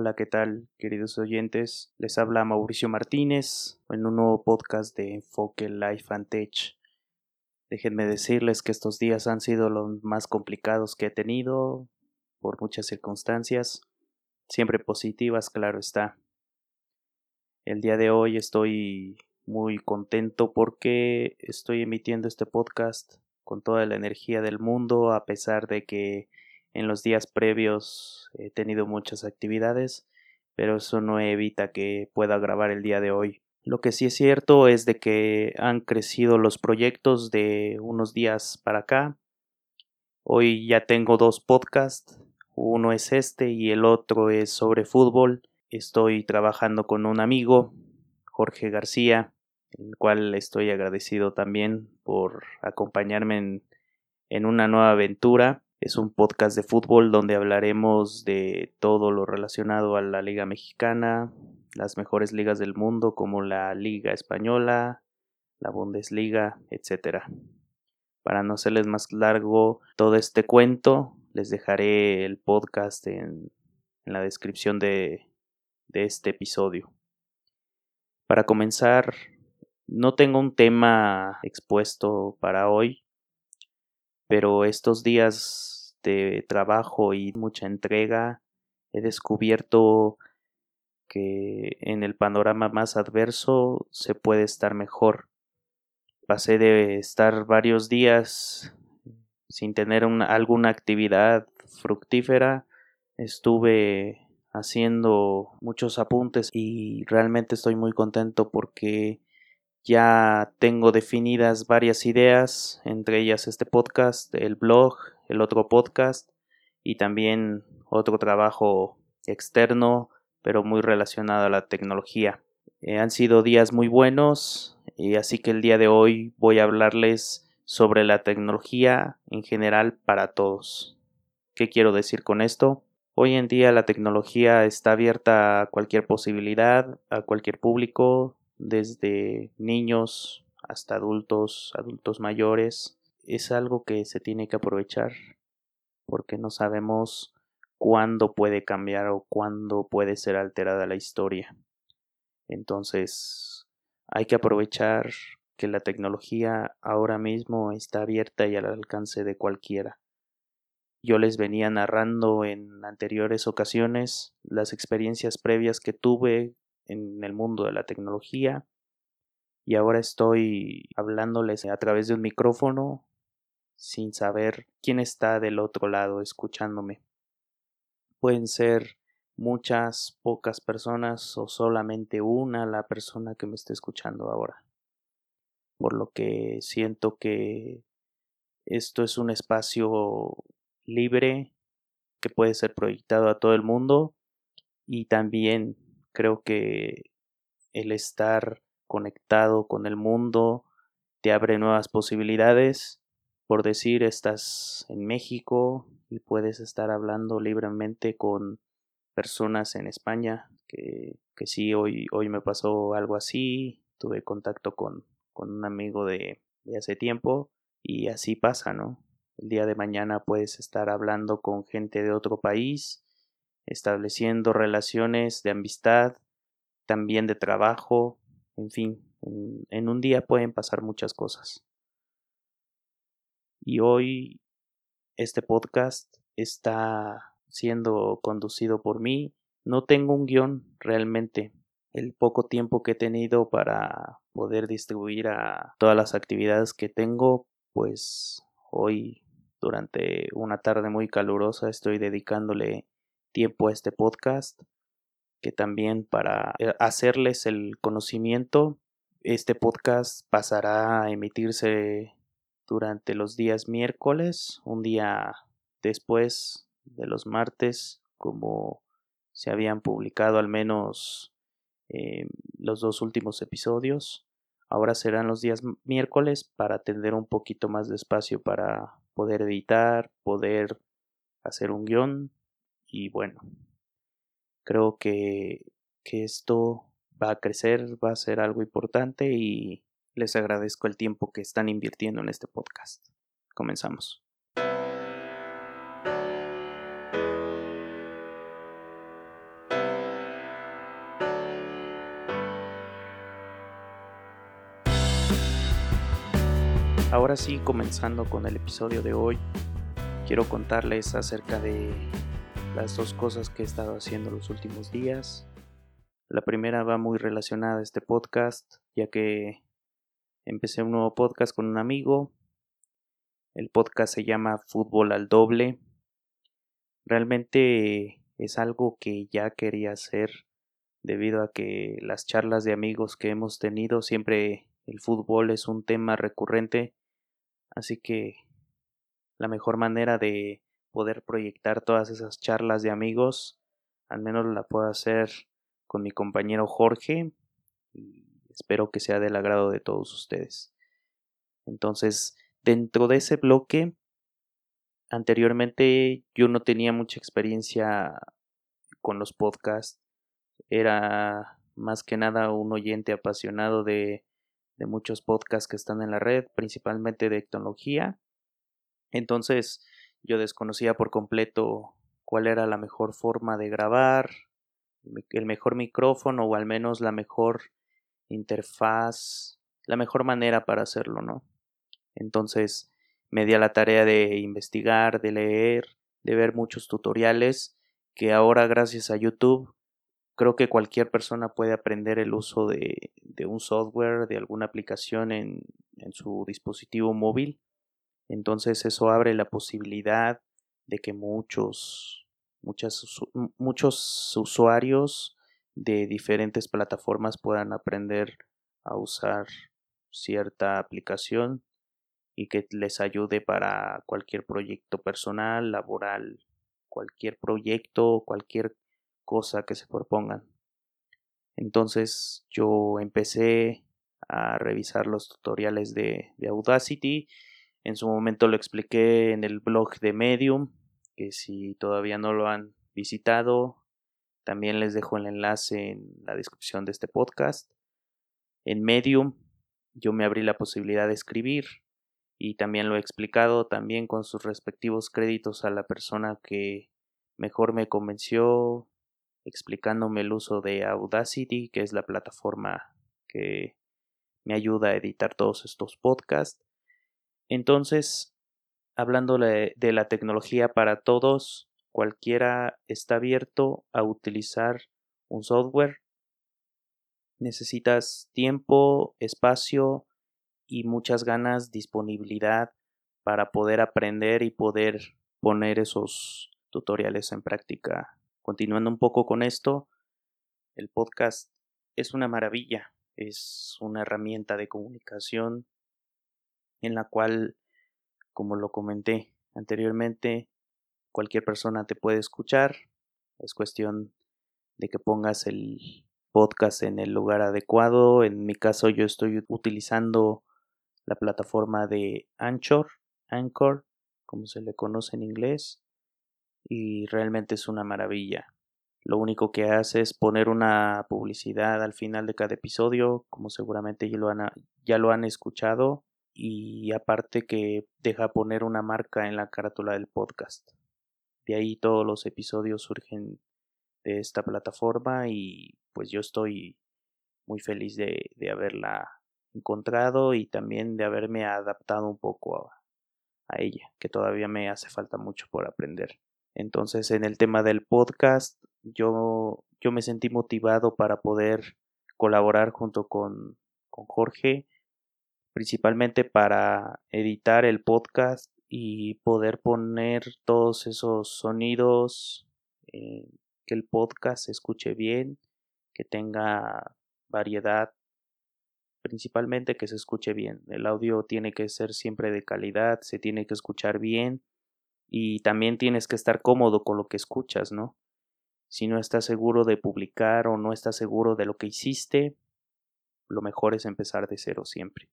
Hola, ¿qué tal, queridos oyentes? Les habla Mauricio Martínez en un nuevo podcast de Enfoque Life and Tech. Déjenme decirles que estos días han sido los más complicados que he tenido por muchas circunstancias, siempre positivas, claro está. El día de hoy estoy muy contento porque estoy emitiendo este podcast con toda la energía del mundo a pesar de que en los días previos he tenido muchas actividades, pero eso no evita que pueda grabar el día de hoy. Lo que sí es cierto es de que han crecido los proyectos de unos días para acá. Hoy ya tengo dos podcasts, uno es este y el otro es sobre fútbol. Estoy trabajando con un amigo, Jorge García, el cual estoy agradecido también por acompañarme en, en una nueva aventura es un podcast de fútbol donde hablaremos de todo lo relacionado a la Liga Mexicana, las mejores ligas del mundo como la Liga Española, la Bundesliga, etc. Para no hacerles más largo todo este cuento, les dejaré el podcast en, la descripción de, de este episodio. Para comenzar, no tengo un tema expuesto para hoy, pero estos días de trabajo y mucha entrega he descubierto que en el panorama más adverso se puede estar mejor. Pasé de estar varios días sin tener alguna actividad fructífera, estuve haciendo muchos apuntes y realmente estoy muy contento porque ya tengo definidas varias ideas, entre ellas este podcast, el blog, el otro podcast y también otro trabajo externo, pero muy relacionado a la tecnología. Eh, han sido días muy buenos y así que el día de hoy voy a hablarles sobre la tecnología en general para todos. ¿Qué quiero decir con esto? Hoy en día la tecnología está abierta a cualquier posibilidad, a cualquier público, desde niños hasta adultos, adultos mayores, es algo que se tiene que aprovechar porque no sabemos cuándo puede cambiar o cuándo puede ser alterada la historia. Entonces, hay que aprovechar que la tecnología ahora mismo está abierta y al alcance de cualquiera. Yo les venía narrando en anteriores ocasiones las experiencias previas que tuve en el mundo de la tecnología y ahora estoy hablándoles a través de un micrófono sin saber quién está del otro lado escuchándome. Pueden ser muchas, pocas personas o solamente una la persona que me está escuchando ahora. Por lo que siento que esto es un espacio libre que puede ser proyectado a todo el mundo y también Creo que el estar conectado con el mundo te abre nuevas posibilidades. Por decir, estás en México y puedes estar hablando libremente con personas en España, que, que sí, hoy, hoy me pasó algo así, tuve contacto con, con un amigo de, de hace tiempo y así pasa, ¿no? El día de mañana puedes estar hablando con gente de otro país estableciendo relaciones de amistad, también de trabajo, en fin, en, un día pueden pasar muchas cosas. Y hoy este podcast está siendo conducido por mí. No tengo un guion realmente. El poco tiempo que he tenido para poder distribuir a todas las actividades que tengo, pues hoy durante una tarde muy calurosa estoy dedicándole tiempo a este podcast, que también para eh, hacerles el conocimiento, este podcast pasará a emitirse durante los días miércoles, un día después de los martes, como se habían publicado al menos eh, los dos últimos episodios. Ahora serán los días miércoles para tener un poquito más de espacio para poder editar, poder hacer un guion y bueno, creo que, que esto va a crecer, va a ser algo importante y les agradezco el tiempo que están invirtiendo en este podcast. Comenzamos. Ahora sí, comenzando con el episodio de hoy, quiero contarles acerca de las dos cosas que he estado haciendo los últimos días. La primera va muy relacionada a este podcast, ya que empecé un nuevo podcast con un amigo. El podcast se llama Fútbol al Doble. Realmente es algo que ya quería hacer debido a que las charlas de amigos que hemos tenido siempre el fútbol es un tema recurrente, así que la mejor manera de poder proyectar todas esas charlas de amigos, al menos la puedo hacer con mi compañero Jorge y espero que sea del agrado de todos ustedes. Entonces, dentro de ese bloque, anteriormente yo no tenía mucha experiencia con los podcasts, era más que nada un oyente apasionado de, de muchos podcasts que están en la red, principalmente de tecnología. Entonces, yo desconocía por completo cuál era la mejor forma de grabar, el mejor micrófono o al menos la mejor interfaz, la mejor manera para hacerlo, ¿no? Entonces me di a la tarea de investigar, de leer, de ver muchos tutoriales que ahora gracias a YouTube creo que cualquier persona puede aprender el uso de, de un software, de alguna aplicación en, en su dispositivo móvil. Entonces eso abre la posibilidad de que muchos muchos usuarios de diferentes plataformas puedan aprender a usar cierta aplicación y que les ayude para cualquier proyecto personal, laboral, cualquier proyecto, cualquier cosa que se propongan. Entonces yo empecé a revisar los tutoriales de, de Audacity. En su momento lo expliqué en el blog de Medium que si todavía no lo han visitado, también les dejo el enlace en la descripción de este podcast. En Medium yo me abrí la posibilidad de escribir y también lo he explicado también con sus respectivos créditos a la persona que mejor me convenció explicándome el uso de Audacity, que es la plataforma que me ayuda a editar todos estos podcasts. Entonces, hablando de la tecnología para todos, cualquiera está abierto a utilizar un software. Necesitas tiempo, espacio y muchas ganas, disponibilidad para poder aprender y poder poner esos tutoriales en práctica. Continuando un poco con esto, el podcast es una maravilla, es una herramienta de comunicación en la cual como lo comenté anteriormente, cualquier persona te puede escuchar. Es cuestión de que pongas el podcast en el lugar adecuado. En mi caso yo estoy utilizando la plataforma de Anchor, Anchor, como se le conoce en inglés, y realmente es una maravilla. Lo único que hace es poner una publicidad al final de cada episodio, como seguramente ya lo han, ya lo han escuchado y aparte que deja poner una marca en la carátula del podcast. De ahí todos los episodios surgen de esta plataforma y pues yo estoy muy feliz de, de haberla encontrado y también de haberme adaptado un poco a, a ella, que todavía me hace falta mucho por aprender. Entonces en el tema del podcast yo, yo me sentí motivado para poder colaborar junto con, con Jorge principalmente para editar el podcast y poder poner todos esos sonidos, eh, que el podcast se escuche bien, que tenga variedad, principalmente que se escuche bien. El audio tiene que ser siempre de calidad, se tiene que escuchar bien y también tienes que estar cómodo con lo que escuchas, ¿no? Si no estás seguro de publicar o no estás seguro de lo que hiciste, lo mejor es empezar de cero siempre.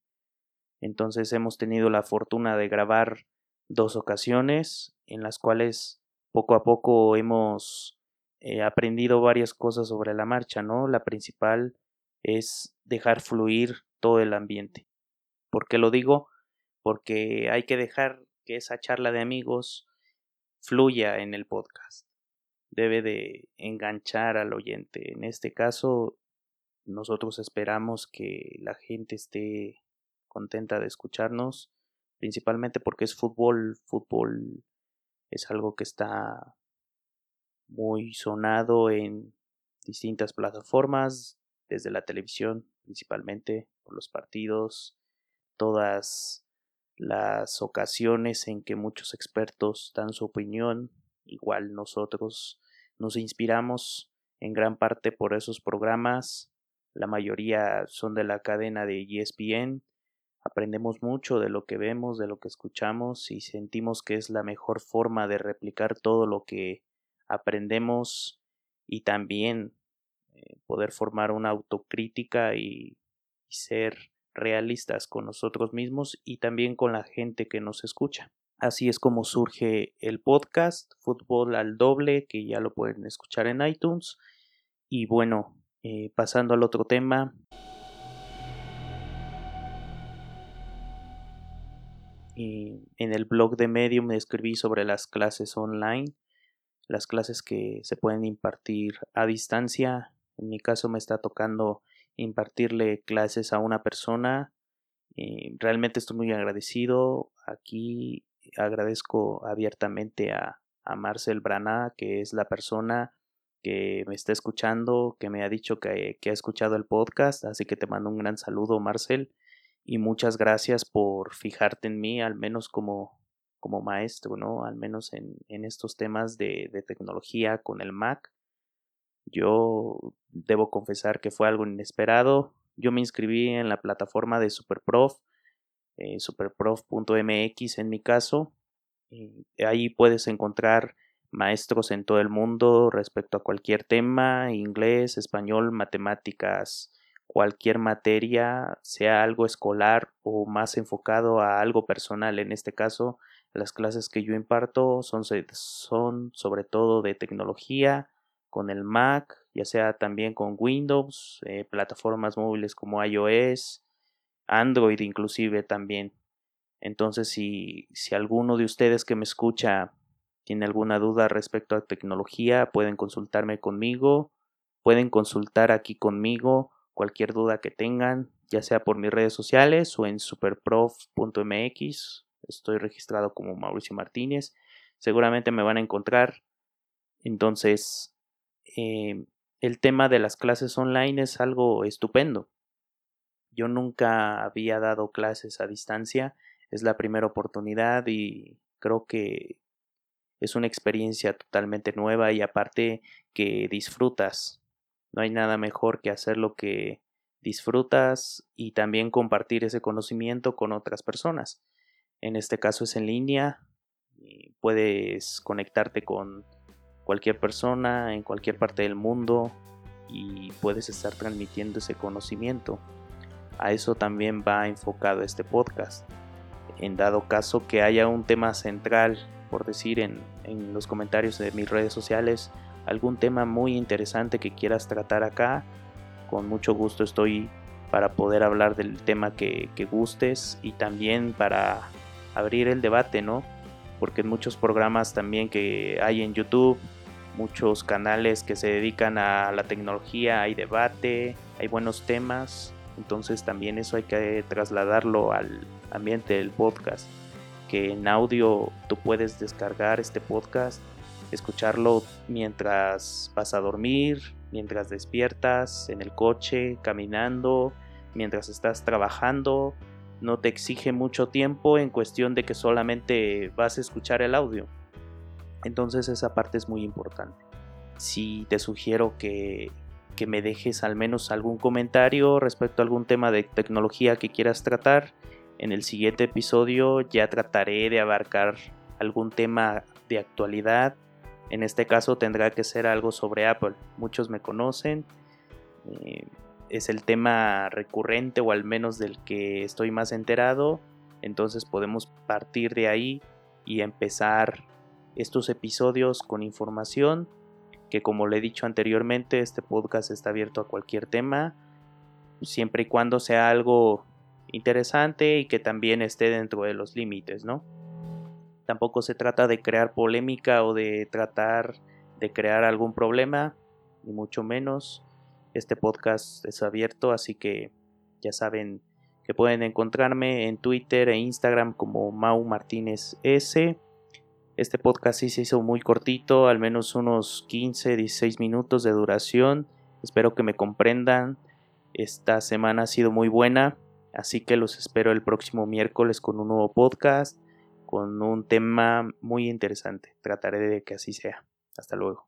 Entonces hemos tenido la fortuna de grabar dos ocasiones en las cuales poco a poco hemos eh, aprendido varias cosas sobre la marcha, ¿no? La principal es dejar fluir todo el ambiente. ¿Por qué lo digo? Porque hay que dejar que esa charla de amigos fluya en el podcast. Debe de enganchar al oyente. En este caso, nosotros esperamos que la gente esté contenta de escucharnos principalmente porque es fútbol, fútbol es algo que está muy sonado en distintas plataformas, desde la televisión principalmente, por los partidos, todas las ocasiones en que muchos expertos dan su opinión, igual nosotros nos inspiramos en gran parte por esos programas, la mayoría son de la cadena de ESPN, aprendemos mucho de lo que vemos, de lo que escuchamos y sentimos que es la mejor forma de replicar todo lo que aprendemos y también eh, poder formar una autocrítica y, ser realistas con nosotros mismos y también con la gente que nos escucha. Así es como surge el podcast Fútbol al Doble, que ya lo pueden escuchar en iTunes. Y bueno, eh, pasando al otro tema. Eh, en el blog de Medium escribí sobre las clases online, las clases que se pueden impartir a distancia en mi caso me está tocando impartirle clases a una persona. Eh, realmente estoy muy agradecido. Aquí agradezco abiertamente a, a Marcel Brana, que es la persona que me está escuchando, que me ha dicho que, ha escuchado el podcast, así que te mando un gran saludo, Marcel, y muchas gracias por fijarte en mí, al menos como, como maestro, ¿no? Al menos en, en estos temas de, tecnología con el Mac. Yo debo confesar que fue algo inesperado. Yo me inscribí en la plataforma de Superprof, eh, superprof.mx en mi caso. ahí puedes encontrar maestros en todo el mundo respecto a cualquier tema, inglés, español, matemáticas, cualquier materia, sea algo escolar o más enfocado a algo personal. En este caso, las clases que yo imparto son, son sobre todo de tecnología, con el Mac, ya sea también con Windows, eh, plataformas móviles como iOS, Android inclusive también. Entonces, si, si alguno de ustedes que me escucha tiene alguna duda respecto a tecnología, pueden consultarme conmigo, pueden consultar aquí conmigo cualquier duda que tengan, ya sea por mis redes sociales o en superprof.mx. Estoy registrado como Mauricio Martínez. Seguramente me van a encontrar. Entonces, eh, el tema de las clases online es algo estupendo. Yo nunca había dado clases a distancia, es la primera oportunidad y creo que es una experiencia totalmente nueva y aparte que disfrutas. No hay nada mejor que hacer lo que disfrutas y también compartir ese conocimiento con otras personas. En este caso es en línea, puedes conectarte con cualquier persona en cualquier parte del mundo y puedes estar transmitiendo ese conocimiento. A eso también va enfocado este podcast. En dado caso que haya un tema central, por decir en, en los comentarios de mis redes sociales, algún tema muy interesante que quieras tratar acá, con mucho gusto estoy para poder hablar del tema que, que, gustes y también para abrir el debate, ¿no? Porque en muchos programas también que hay en YouTube muchos canales que se dedican a la tecnología, hay debate, hay buenos temas, entonces también eso hay que trasladarlo al ambiente del podcast, que en audio tú puedes descargar este podcast, escucharlo mientras vas a dormir, mientras despiertas, en el coche, caminando, mientras estás trabajando, no te exige mucho tiempo en cuestión de que solamente vas a escuchar el audio. Entonces esa parte es muy importante. Si te sugiero que, que me dejes al menos algún comentario respecto a algún tema de tecnología que quieras tratar. En el siguiente episodio ya trataré de abarcar algún tema de actualidad. En este caso tendrá que ser algo sobre Apple. Muchos me conocen. Eh, es el tema recurrente o al menos del que estoy más enterado. Entonces podemos partir de ahí y empezar estos episodios con información que como le he dicho anteriormente este podcast está abierto a cualquier tema siempre y cuando sea algo interesante y que también esté dentro de los límites, ¿no? Tampoco se trata de crear polémica o de tratar de crear algún problema, ni mucho menos. Este podcast es abierto, así que ya saben que pueden encontrarme en Twitter e Instagram como Mau Martínez S. Este podcast sí se hizo muy cortito, al menos unos 15, 16 minutos de duración. Espero que me comprendan. Esta semana ha sido muy buena, así que los espero el próximo miércoles con un nuevo podcast, con un tema muy interesante. Trataré de que así sea. Hasta luego.